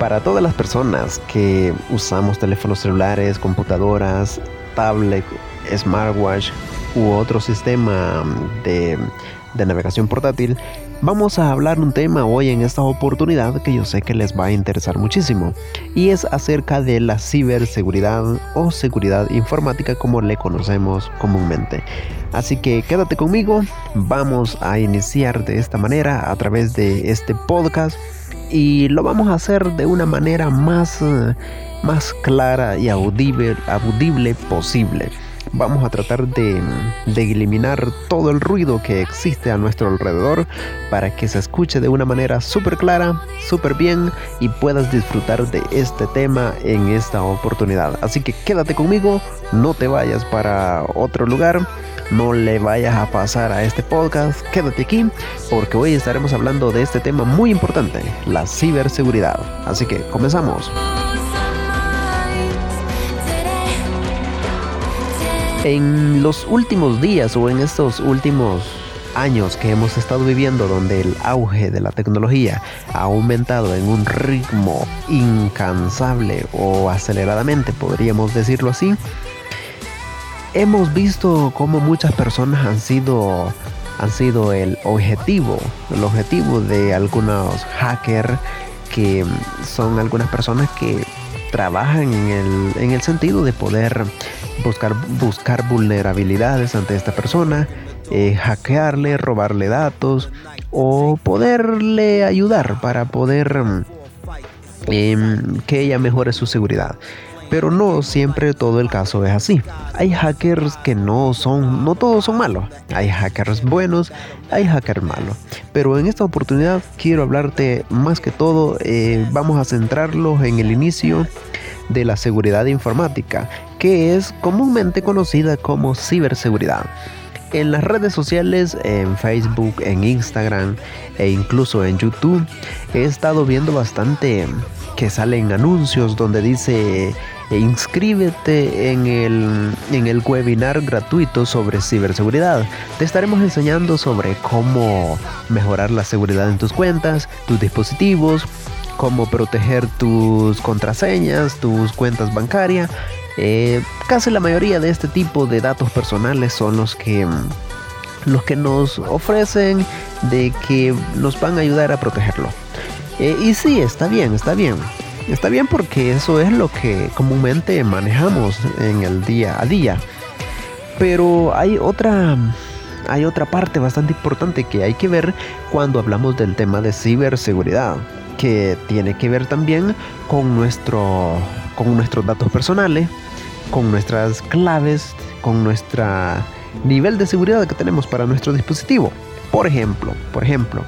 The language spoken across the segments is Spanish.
Para todas las personas que usamos teléfonos celulares, computadoras, tablet, smartwatch u otro sistema de, de navegación portátil, Vamos a hablar un tema hoy en esta oportunidad que yo sé que les va a interesar muchísimo y es acerca de la ciberseguridad o seguridad informática como le conocemos comúnmente. Así que quédate conmigo, vamos a iniciar de esta manera a través de este podcast y lo vamos a hacer de una manera más, eh, más clara y audible, audible posible vamos a tratar de, eliminar todo el ruido que existe a nuestro alrededor para que se escuche de una manera súper clara, súper bien y puedas disfrutar de este tema en esta oportunidad. Así que quédate conmigo, no te vayas para otro lugar. No le vayas a pasar a este podcast, quédate aquí porque hoy estaremos hablando de este tema muy importante, la ciberseguridad. Así que comenzamos. En los últimos días o en estos últimos años que hemos estado viviendo donde el auge de la tecnología ha aumentado en un ritmo incansable o aceleradamente, podríamos decirlo así, hemos visto cómo muchas personas han sido han sido el objetivo, el objetivo de algunos hackers que son algunas personas que trabajan en el, en el sentido de poder buscar, buscar vulnerabilidades ante esta persona, eh, hackearle, robarle datos o poderle ayudar para poder em, que ella mejore su seguridad. Pero no siempre todo el caso es así. Hay hackers que no son, no todos son malos. Hay hackers buenos, hay hackers malos. Pero en esta oportunidad quiero hablarte más que todo, eh, vamos a centrarlos en el inicio de la seguridad informática, que es comúnmente conocida como ciberseguridad. En las redes sociales, en Facebook, en Instagram e incluso en YouTube, he estado viendo bastante que salen anuncios donde dice inscríbete en el, en el webinar gratuito sobre ciberseguridad. Te estaremos enseñando sobre cómo mejorar la seguridad en tus cuentas, tus dispositivos, cómo proteger tus contraseñas, tus cuentas bancarias. Eh, casi la mayoría de este tipo de datos personales son los que los que nos ofrecen de que nos van a ayudar a protegerlo. Eh, y sí, está bien, está bien. Está bien porque eso es lo que comúnmente manejamos en el día a día. Pero hay otra hay otra parte bastante importante que hay que ver cuando hablamos del tema de ciberseguridad que tiene que ver también con, nuestro, con nuestros datos personales, con nuestras claves, con nuestro nivel de seguridad que tenemos para nuestro dispositivo. Por ejemplo, por ejemplo,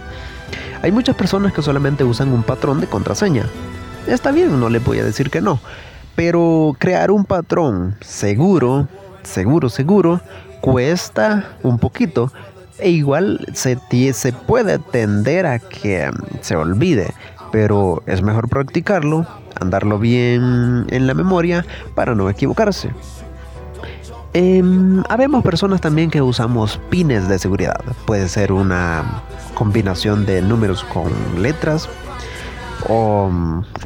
hay muchas personas que solamente usan un patrón de contraseña. Está bien, no le voy a decir que no, pero crear un patrón seguro, seguro, seguro, cuesta un poquito e igual se, se puede tender a que se olvide pero es mejor practicarlo, andarlo bien en la memoria para no equivocarse. Eh, habemos personas también que usamos pines de seguridad. Puede ser una combinación de números con letras o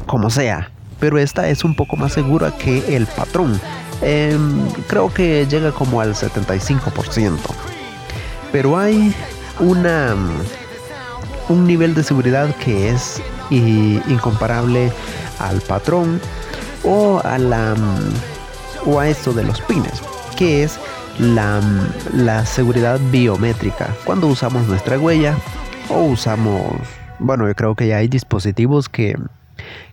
como sea. Pero esta es un poco más segura que el patrón. Em, creo que llega como al 75%. Pero hay una un nivel de seguridad que es incomparable al patrón o a la o a esto de los pines, que es la, la seguridad biométrica. Cuando usamos nuestra huella o usamos, bueno, yo creo que ya hay dispositivos que,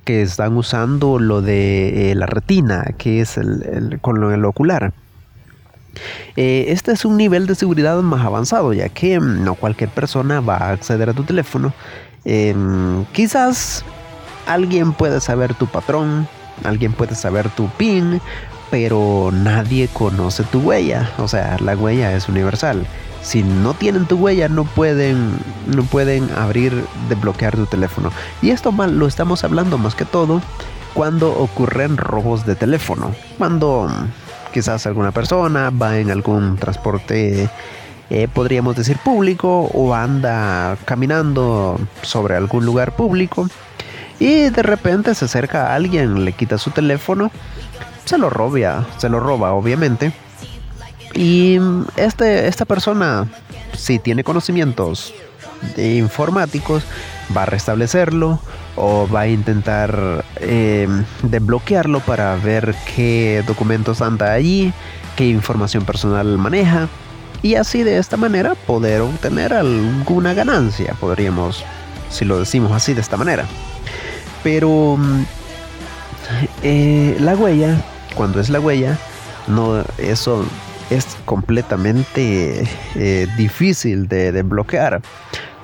que están usando lo de eh, la retina, que es el, con el ocular. Eh, este es un nivel de seguridad más avanzado, ya que no cualquier persona va a acceder a tu teléfono Em, quizás alguien puede saber tu patrón, alguien puede saber tu PIN, pero nadie conoce tu huella. O sea, la huella es universal. Si no tienen tu huella, no pueden, no pueden abrir, desbloquear tu teléfono. Y esto mal lo estamos hablando más que todo cuando ocurren robos de teléfono. Cuando quizás alguna persona va en algún transporte eh, podríamos decir público o anda caminando sobre algún lugar público y de repente se acerca a alguien, le quita su teléfono, se lo roba, se lo roba obviamente. Y este, esta persona, si tiene conocimientos informáticos, va a restablecerlo o va a intentar eh, desbloquearlo para ver qué documentos anda allí, qué información personal maneja y así de esta manera poder obtener alguna ganancia, podríamos, si lo decimos así de esta manera. Pero eh, la huella, cuando es la huella, no eso es completamente eh, difícil de desbloquear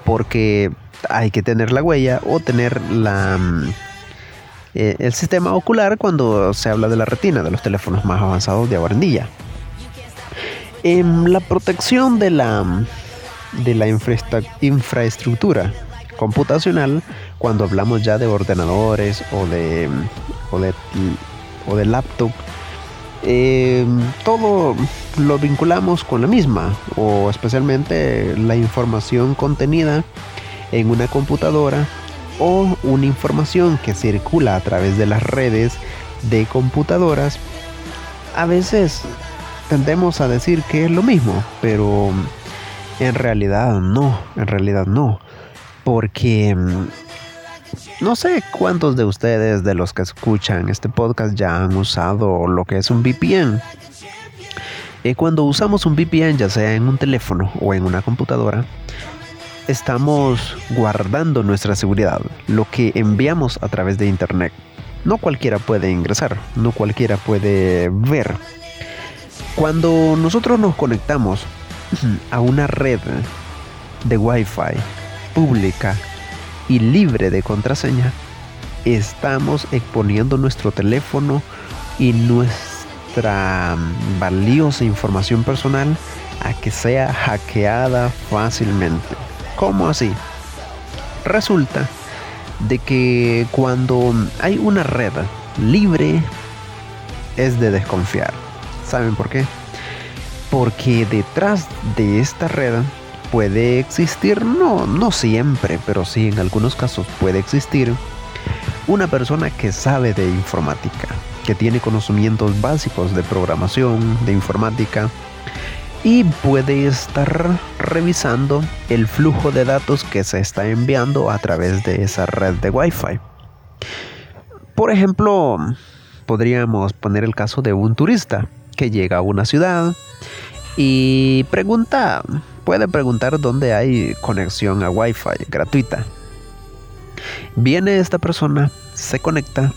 porque hay que tener la huella o tener la mm, eh, el sistema ocular cuando se habla de la retina de los teléfonos más avanzados de ahora en. En la protección de la, de la infraestructura computacional, cuando hablamos ya de ordenadores o de, o de, o de laptop, eh, todo lo vinculamos con la misma, o especialmente la información contenida en una computadora o una información que circula a través de las redes de computadoras. A veces tendemos a decir que es lo mismo, pero en realidad no, en realidad no. Porque mm, no sé cuántos de ustedes, de los que escuchan este podcast, ya han usado lo que es un VPN. Y cuando usamos un VPN, ya sea en un teléfono o en una computadora, estamos guardando nuestra seguridad, lo que enviamos a través de Internet. No cualquiera puede ingresar, no cualquiera puede ver cuando nosotros nos conectamos a una red de Wi-Fi pública y libre de contraseña, estamos exponiendo nuestro teléfono y nuestra valiosa información personal a que sea hackeada fácilmente. ¿Cómo así? Resulta de que cuando hay una red libre es de desconfiar. ¿Saben por qué? Porque detrás de esta red puede existir, no, no siempre, pero sí en algunos casos puede existir una persona que sabe de informática, que tiene conocimientos básicos de programación, de informática, y puede estar revisando el flujo de datos que se está enviando a través de esa red de Wi-Fi. Por ejemplo, podríamos poner el caso de un turista que llega a una ciudad y pregunta, puede preguntar dónde hay conexión a Wi-Fi gratuita. Viene esta persona, se conecta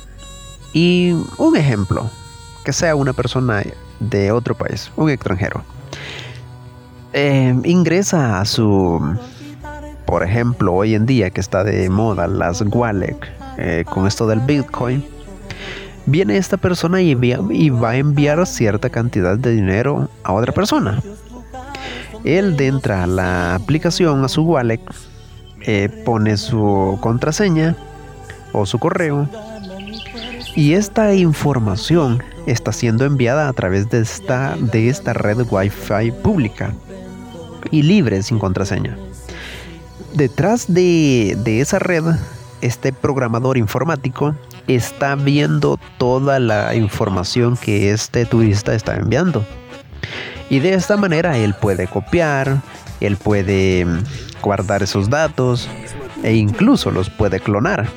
y un ejemplo, que sea una persona de otro país, un extranjero, eh, ingresa a su, por ejemplo, hoy en día que está de moda las wallet eh, con esto del Bitcoin, viene esta persona y, va a enviar cierta cantidad de dinero a otra persona. Él entra a la aplicación, a su wallet, eh, pone su contraseña o su correo y esta información está siendo enviada a través de esta, de esta red Wi-Fi pública y libre sin contraseña. Detrás de, de esa red, este programador informático está viendo toda la información que este turista está enviando. Y de esta manera él puede copiar, él puede mm, guardar esos datos e incluso los puede clonar.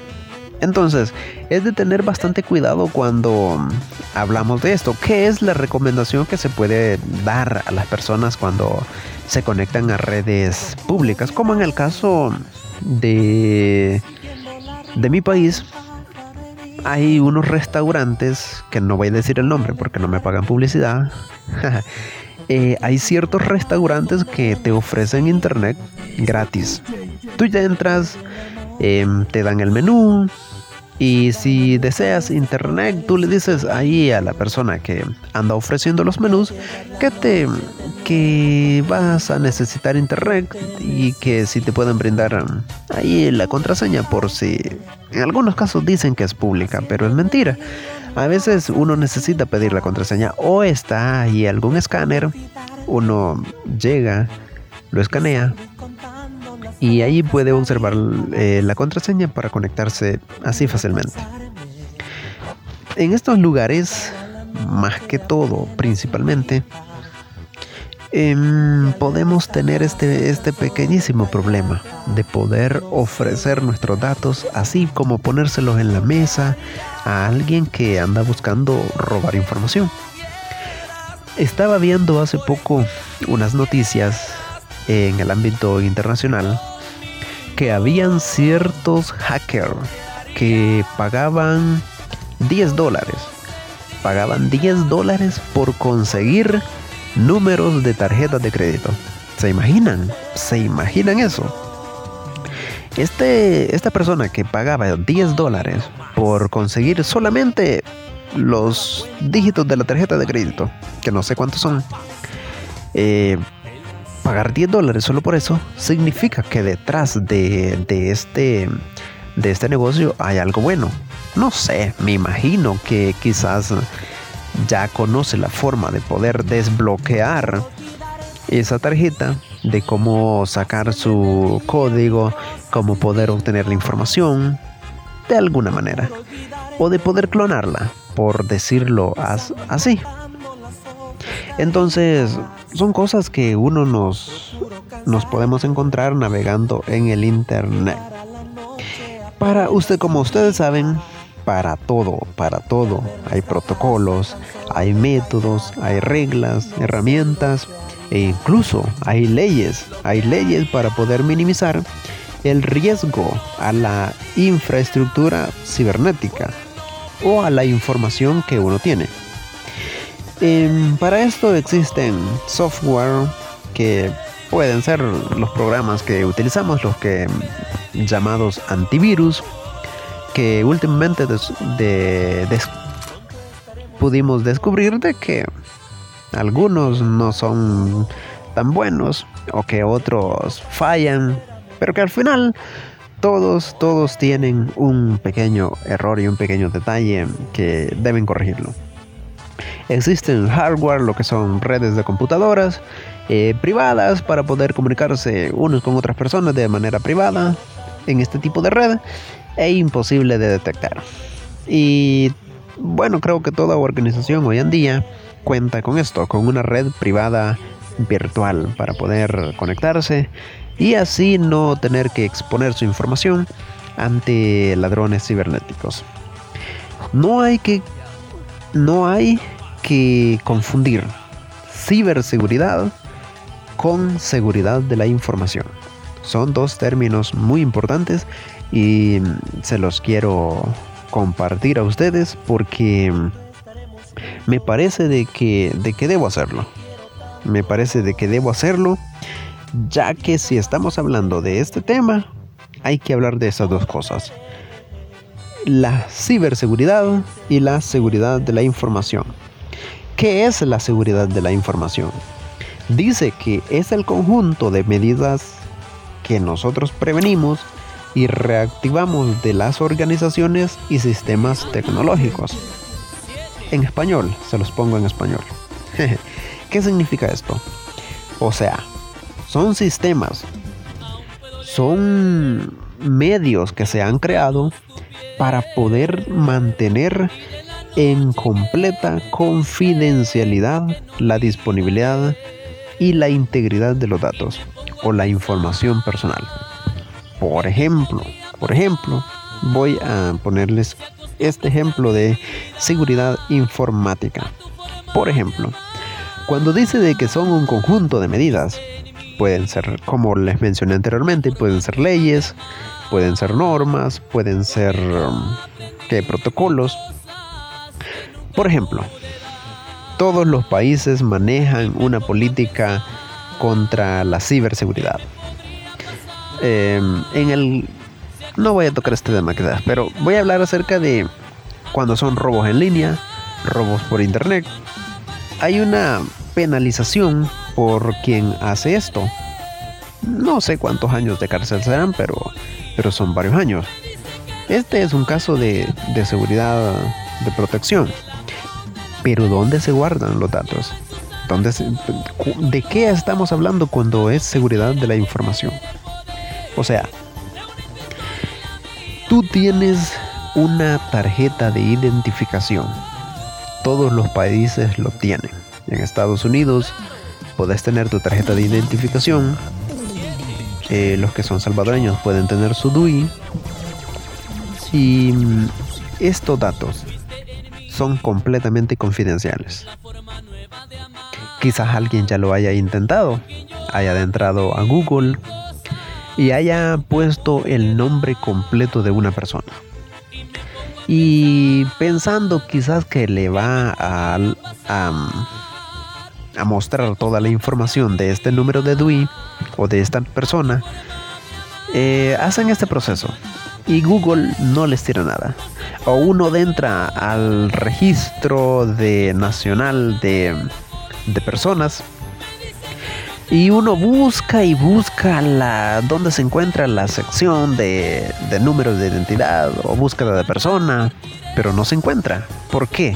Entonces, es de tener bastante cuidado cuando mm, hablamos de esto. ¿Qué es la recomendación que se puede dar a las personas cuando se conectan a redes públicas? Como en el caso de, de mi país, hay unos restaurantes, que no voy a decir el nombre porque no me pagan publicidad. Eh, hay ciertos restaurantes que te ofrecen internet gratis. Tú ya entras, em, te dan el menú, y si deseas internet, tú le dices ahí a la persona que anda ofreciendo los menús que te que vas a necesitar internet y que si te pueden brindar ahí la contraseña por si en algunos casos dicen que es pública, pero es mentira. A veces uno necesita pedir la contraseña o está ahí algún escáner, uno llega, lo escanea y ahí puede observar eh, la contraseña para conectarse así fácilmente. En estos lugares, más que todo, principalmente, em, podemos tener este, este pequeñísimo problema de poder ofrecer nuestros datos así como ponérselos en la mesa a alguien que anda buscando robar información. Estaba viendo hace poco unas noticias en el ámbito internacional que habían ciertos hackers que pagaban 10 dólares. Pagaban 10 dólares por conseguir números de tarjetas de crédito. ¿Se imaginan? ¿Se imaginan eso? Este, esta persona que pagaba 10 dólares por conseguir solamente los dígitos de la tarjeta de crédito, que no sé cuántos son, eh, pagar 10 dólares solo por eso significa que detrás de, de, este, de este negocio hay algo bueno. No sé, me imagino que quizás ya conoce la forma de poder desbloquear esa tarjeta, de cómo sacar su código, cómo poder obtener la información, de alguna manera, o de poder clonarla, por decirlo así. Entonces, son cosas que uno nos, nos podemos encontrar navegando en el Internet. Para usted, como ustedes saben, para todo, para todo, hay protocolos, hay métodos, hay reglas, herramientas e incluso hay leyes, hay leyes para poder minimizar el riesgo a la infraestructura cibernética o a la información que uno tiene. Em, para esto existen software que pueden ser los programas que utilizamos, los que llamados antivirus, que últimamente pudimos descubrir de que algunos no son tan buenos o que otros fallan, pero que al final todos, todos tienen un pequeño error y un pequeño detalle que deben corregirlo. Existen hardware, lo que son redes de computadoras eh, privadas para poder comunicarse unos con otras personas de manera privada en este tipo de red e imposible de detectar. Y bueno, creo que toda organización hoy en día cuenta con esto, con una red privada virtual para poder conectarse y así no tener que exponer su información ante ladrones cibernéticos. No hay que no hay que confundir ciberseguridad con seguridad de la información. Son dos términos muy importantes y se los quiero compartir a ustedes porque me parece de que, de que debo hacerlo. Me parece de que debo hacerlo ya que si estamos hablando de este tema, hay que hablar de esas dos cosas. La ciberseguridad y la seguridad de la información. ¿Qué es la seguridad de la información? Dice que es el conjunto de medidas que nosotros prevenimos y reactivamos de las organizaciones y sistemas tecnológicos. En español, se los pongo en español. ¿Qué significa esto? O sea, son sistemas, son medios que se han creado para poder mantener en completa confidencialidad la disponibilidad y la integridad de los datos o la información personal. Por ejemplo, por ejemplo, voy a ponerles este ejemplo de seguridad informática. Por ejemplo, cuando dice de que son un conjunto de medidas Pueden ser, como les mencioné anteriormente, pueden ser leyes, pueden ser normas, pueden ser um, protocolos. Por ejemplo, todos los países manejan una política contra la ciberseguridad. Em, en el no voy a tocar este tema quizás, pero voy a hablar acerca de cuando son robos en línea, robos por internet. Hay una penalización por quien hace esto. No sé cuántos años de cárcel serán, pero, pero son varios años. Este es un caso de, de seguridad de protección. Pero ¿dónde se guardan los datos? ¿Dónde ¿De qué estamos hablando cuando es seguridad de la información? O sea, tú tienes una tarjeta de identificación. Todos los países lo tienen. En Estados Unidos puedes tener tu tarjeta de identificación. Eh, los que son salvadoreños pueden tener su DUI. Y mm, estos datos son completamente confidenciales. Quizás alguien ya lo haya intentado, haya adentrado a Google y haya puesto el nombre completo de una persona y pensando quizás que le va a, a, mostrar toda la información de este número de DUI o de esta persona, eh, hacen este proceso y Google no les tira nada. O uno entra al registro de nacional de, de personas y uno busca y busca la dónde se encuentra la sección de, de números de identidad o búsqueda de persona, pero no se encuentra. ¿Por qué?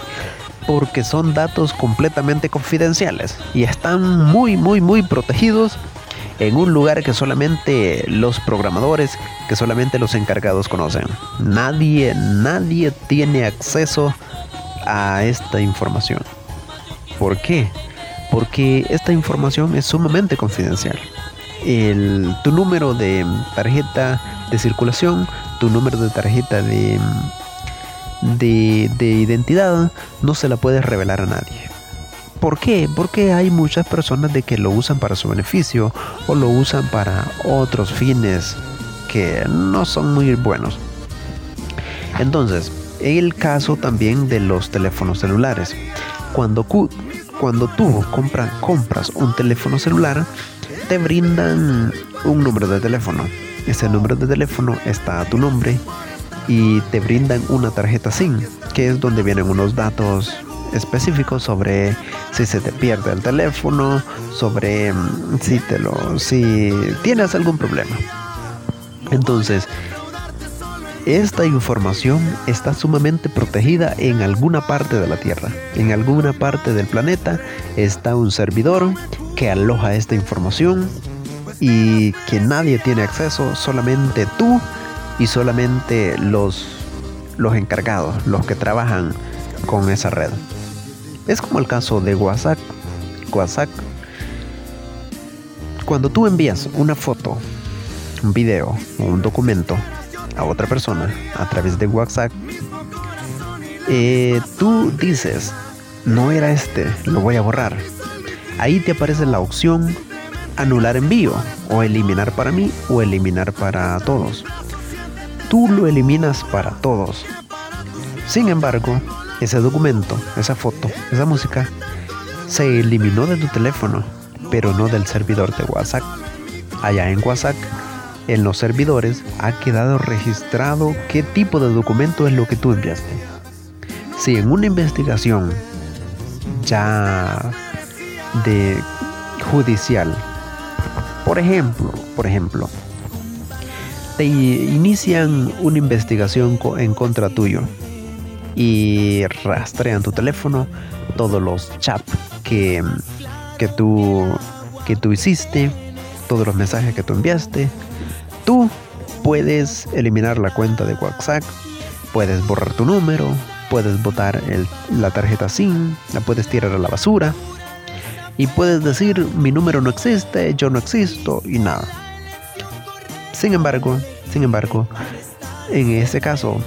Porque son datos completamente confidenciales y están muy, muy, muy protegidos en un lugar que solamente los programadores, que solamente los encargados conocen. Nadie, nadie tiene acceso a esta información. ¿Por qué? Porque esta información es sumamente confidencial. tu número de tarjeta de circulación, tu número de tarjeta de, de, de identidad, no se la puedes revelar a nadie. ¿Por qué? Porque hay muchas personas de que lo usan para su beneficio o lo usan para otros fines que no son muy buenos. Entonces, el caso también de los teléfonos celulares. Cuando, cuando tú compras un teléfono celular, te brindan un número de teléfono. Ese número de teléfono está a tu nombre y te brindan una tarjeta SIM, que es donde vienen unos datos específicos sobre si se te pierde el teléfono, sobre mm, si te lo si tienes algún problema. Entonces, esta información está sumamente protegida en alguna parte de la Tierra. En alguna parte del planeta está un servidor que aloja esta información y que nadie tiene acceso, solamente tú y solamente los, los encargados, los que trabajan con esa red. Es como el caso de WhatsApp. WhatsApp. Cuando tú envías una foto, un video o un documento a otra persona a través de WhatsApp, eh, tú dices, no era este, lo voy a borrar. Ahí te aparece la opción anular envío o eliminar para mí o eliminar para todos. Tú lo eliminas para todos. Sin embargo, ese documento, esa foto, esa música, se eliminó de tu teléfono, pero no del servidor de WhatsApp. Allá en WhatsApp en los servidores ha quedado registrado qué tipo de documento es lo que tú enviaste. Si en una investigación ya de judicial, por ejemplo, por ejemplo, te inician una investigación en contra tuyo y rastrean tu teléfono, todos los chats que, que, tú, que tú hiciste, todos los mensajes que tú enviaste, Tú puedes eliminar la cuenta de WhatsApp, puedes borrar tu número, puedes botar la tarjeta SIM, la puedes tirar a la basura y puedes decir mi número no existe, yo no existo y nada. Sin embargo, sin embargo, en este caso,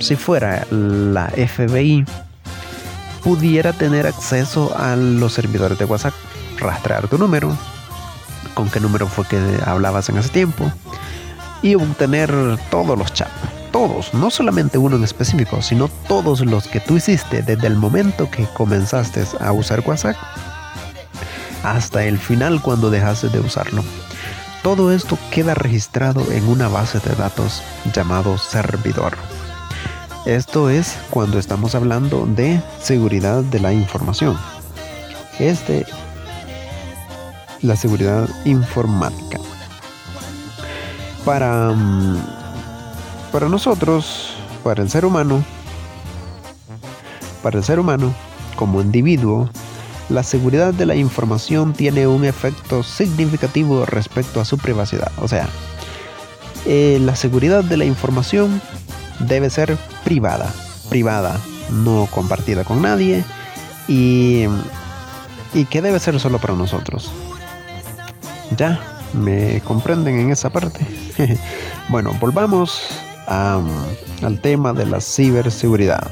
si fuera la FBI, pudiera tener acceso a los servidores de WhatsApp, rastrear tu número, con qué número fue que hablabas en ese tiempo, y obtener todos los chats. Todos, no solamente uno en específico, sino todos los que tú hiciste desde el momento que comenzaste a usar WhatsApp hasta el final cuando dejaste de usarlo. Todo esto queda registrado en una base de datos llamado servidor. Esto es cuando estamos hablando de seguridad de la información. Este la seguridad informática para, mm, para nosotros, para el ser humano, para el ser humano como individuo, la seguridad de la información tiene un efecto significativo respecto a su privacidad. O sea, eh, la seguridad de la información debe ser privada, privada, no compartida con nadie y, y que debe ser solo para nosotros. Ya, me comprenden en esa parte. bueno, volvamos al tema de la ciberseguridad.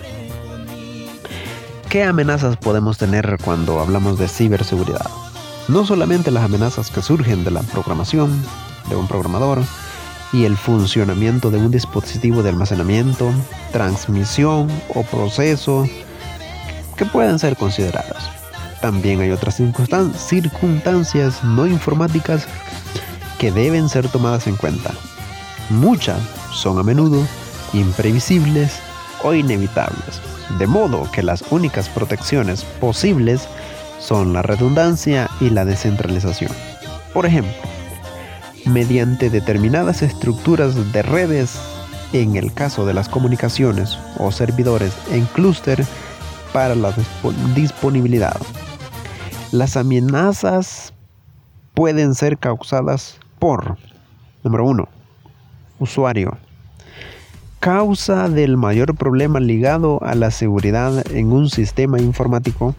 ¿Qué amenazas podemos tener cuando hablamos de ciberseguridad? No solamente las amenazas que surgen de la programación de un programador y el funcionamiento de un dispositivo de almacenamiento, transmisión o proceso que pueden ser consideradas. También hay otras circunstancias no informáticas que deben ser tomadas en cuenta. Muchas son a menudo imprevisibles o inevitables, de modo que las únicas protecciones posibles son la redundancia y la descentralización. Por ejemplo, mediante determinadas estructuras de redes, en el caso de las comunicaciones o servidores en clúster para la disponibilidad. Las amenazas pueden ser causadas por, número uno, usuario. Causa del mayor problema ligado a la seguridad en un sistema informático.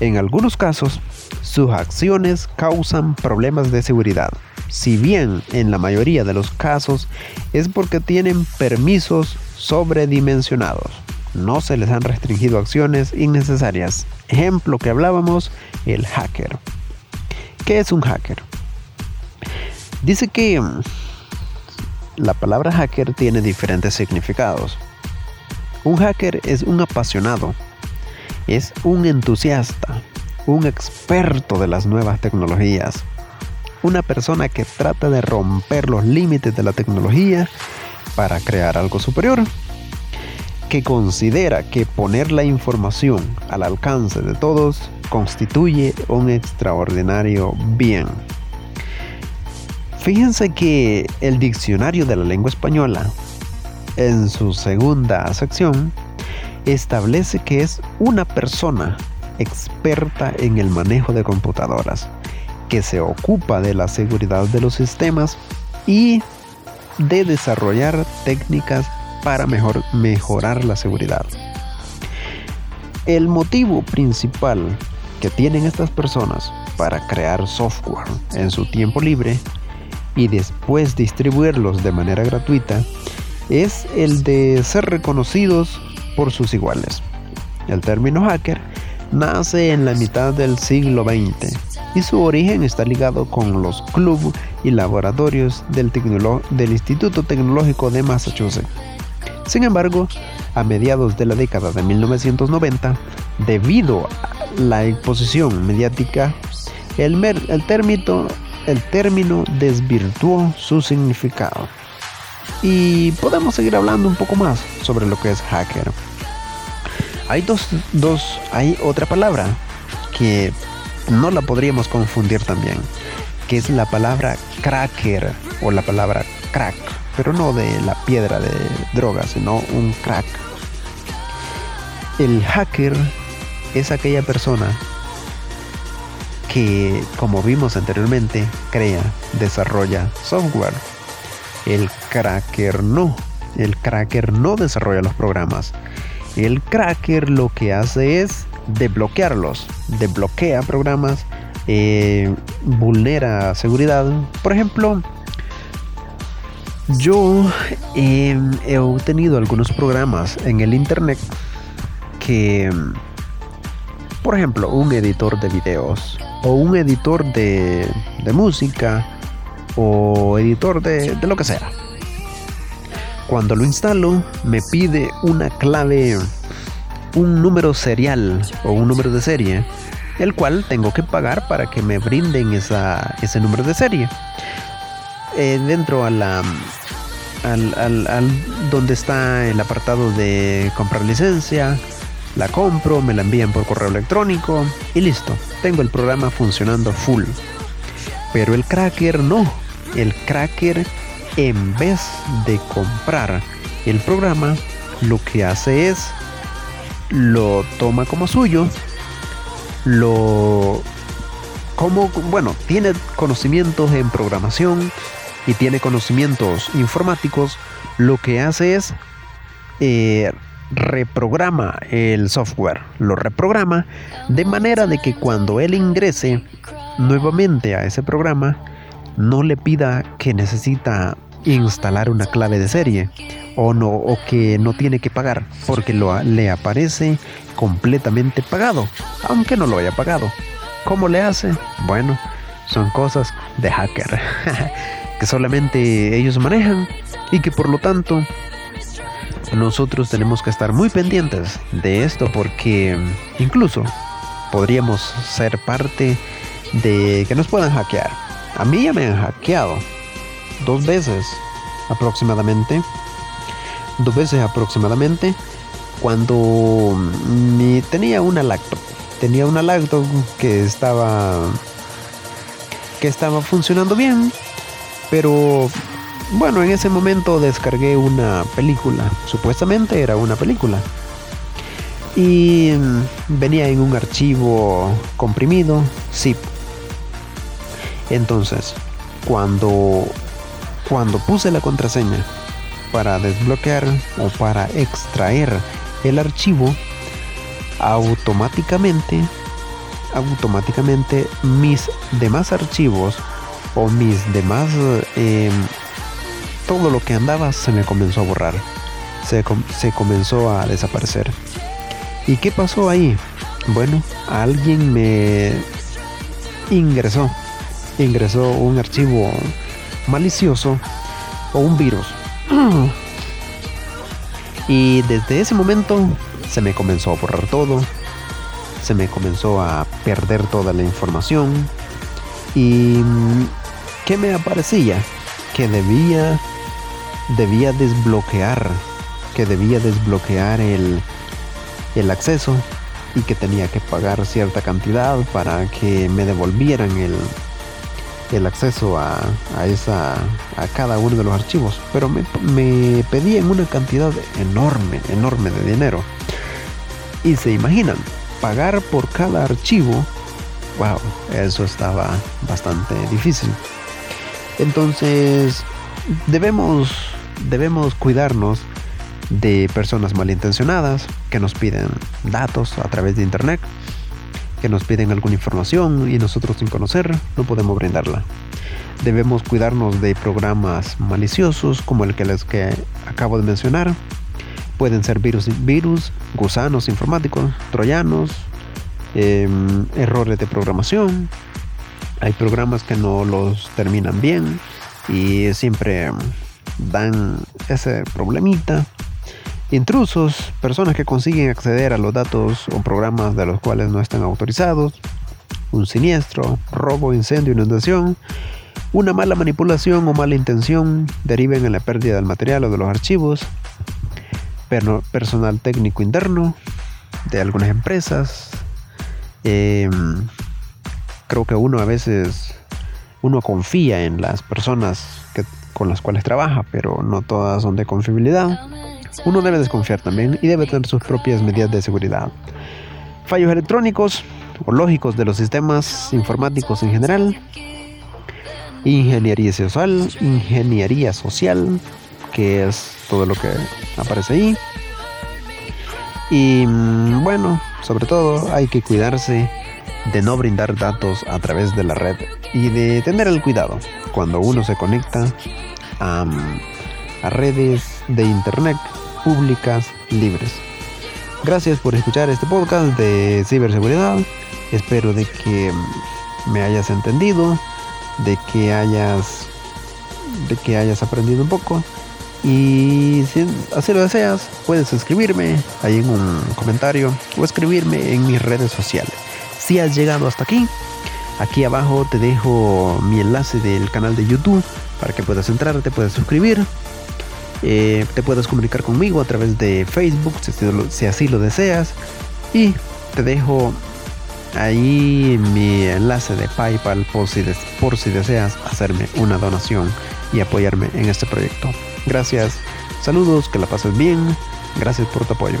En algunos casos, sus acciones causan problemas de seguridad. Si bien en la mayoría de los casos es porque tienen permisos sobredimensionados. No se les han restringido acciones innecesarias. Ejemplo que hablábamos, el hacker. ¿Qué es un hacker? Dice que la palabra hacker tiene diferentes significados. Un hacker es un apasionado, es un entusiasta, un experto de las nuevas tecnologías, una persona que trata de romper los límites de la tecnología para crear algo superior, que considera que poner la información al alcance de todos constituye un extraordinario bien. Fíjense que el diccionario de la lengua española, en su segunda sección, establece que es una persona experta en el manejo de computadoras, que se ocupa de la seguridad de los sistemas y de desarrollar técnicas para mejor, mejorar la seguridad. El motivo principal que tienen estas personas para crear software en su tiempo libre y después distribuirlos de manera gratuita es el de ser reconocidos por sus iguales. El término hacker nace en la mitad del siglo XX y su origen está ligado con los clubes y laboratorios del, Instituto Tecnológico de Massachusetts. Sin embargo, a mediados de la década de 1990, debido a la exposición mediática, el, el término el término desvirtuó su significado. Y podemos seguir hablando un poco más sobre lo que es hacker. Hay dos, dos, hay otra palabra que no la podríamos confundir también, que es la palabra cracker o la palabra crack, pero no de la piedra de droga, sino un crack. El hacker es aquella persona que, como vimos anteriormente, crea, desarrolla software. El cracker no. El cracker no desarrolla los programas. El cracker lo que hace es desbloquearlos. Desbloquea programas, eh, vulnera seguridad. Por ejemplo, yo em, he obtenido algunos programas en el internet que, por ejemplo, un editor de videos o un editor de, música o editor de, de lo que sea. Cuando lo instalo me pide una clave, un número serial o un número de serie, el cual tengo que pagar para que me brinden esa, ese número de serie. Eh, dentro a la, al, al, al, donde está el apartado de comprar licencia, la compro, me la envían por correo electrónico y listo, tengo el programa funcionando full. Pero el cracker no, el cracker en vez de comprar el programa, lo que hace es lo toma como suyo, lo como bueno, tiene conocimientos en programación y tiene conocimientos informáticos, lo que hace es eh, reprograma el software, lo reprograma de manera de que cuando él ingrese nuevamente a ese programa, no le pida que necesita instalar una clave de serie o no o que no tiene que pagar porque lo, le aparece completamente pagado, aunque no lo haya pagado. ¿Cómo le hace? Bueno, son cosas de hacker que solamente ellos manejan y que por lo tanto nosotros tenemos que estar muy pendientes de esto porque incluso podríamos ser parte de que nos puedan hackear. A mí ya me han hackeado dos veces aproximadamente. Dos veces aproximadamente cuando tenía una laptop. Tenía una laptop que estaba que estaba funcionando bien, pero bueno, en ese momento descargué una película, supuestamente era una película. Y venía en un archivo comprimido, zip. Entonces, cuando cuando puse la contraseña para desbloquear o para extraer el archivo, automáticamente, automáticamente mis demás archivos o mis demás, em, todo lo que andaba se me comenzó a borrar, se, comenzó a desaparecer. ¿Y qué pasó ahí? Bueno, alguien me ingresó, ingresó un archivo malicioso o un virus. Y desde ese momento se me comenzó a borrar todo, se me comenzó a perder toda la información y ¿qué me aparecía? Que debía debía desbloquear, que debía desbloquear el, el acceso y que tenía que pagar cierta cantidad para que me devolvieran el, el acceso a, esa, a cada uno de los archivos, pero me, me pedían una cantidad enorme, enorme de dinero. Y se imaginan, pagar por cada archivo, wow, eso estaba bastante difícil. Entonces, debemos, debemos cuidarnos de personas malintencionadas que nos piden datos a través de internet que nos piden alguna información y nosotros sin conocer no podemos brindarla. Debemos cuidarnos de programas maliciosos como el que les acabo de mencionar. Pueden ser virus, virus gusanos informáticos, troyanos, em, errores de programación. Hay programas que no los terminan bien y siempre dan ese problemita intrusos, personas que consiguen acceder a los datos o programas de los cuales no están autorizados, un siniestro, robo, incendio, inundación, una mala manipulación o mala intención deriven en la pérdida del material o de los archivos, personal técnico interno de algunas empresas. Em, creo que uno a veces uno confía en las personas con las cuales trabaja, pero no todas son de confiabilidad uno debe desconfiar también y debe tener sus propias medidas de seguridad. Fallos electrónicos o lógicos de los sistemas informáticos en general. Ingeniería social, ingeniería social, que es todo lo que aparece ahí. Y mm, bueno, sobre todo hay que cuidarse de no brindar datos a través de la red y de tener el cuidado cuando uno se conecta a, a redes de internet públicas libres. Gracias por escuchar este podcast de ciberseguridad. Espero de que me hayas entendido, de que hayas de que hayas aprendido un poco y si así lo deseas, puedes escribirme ahí en un comentario o escribirme en mis redes sociales. Si has llegado hasta aquí, aquí abajo te dejo mi enlace del canal de YouTube para que puedas entrar, te puedas suscribir eh, te puedes comunicar conmigo a través de Facebook si, así lo deseas. Y te dejo ahí mi enlace de PayPal por si, por si deseas hacerme una donación y apoyarme en este proyecto. Gracias, saludos, que la pases bien. Gracias por tu apoyo.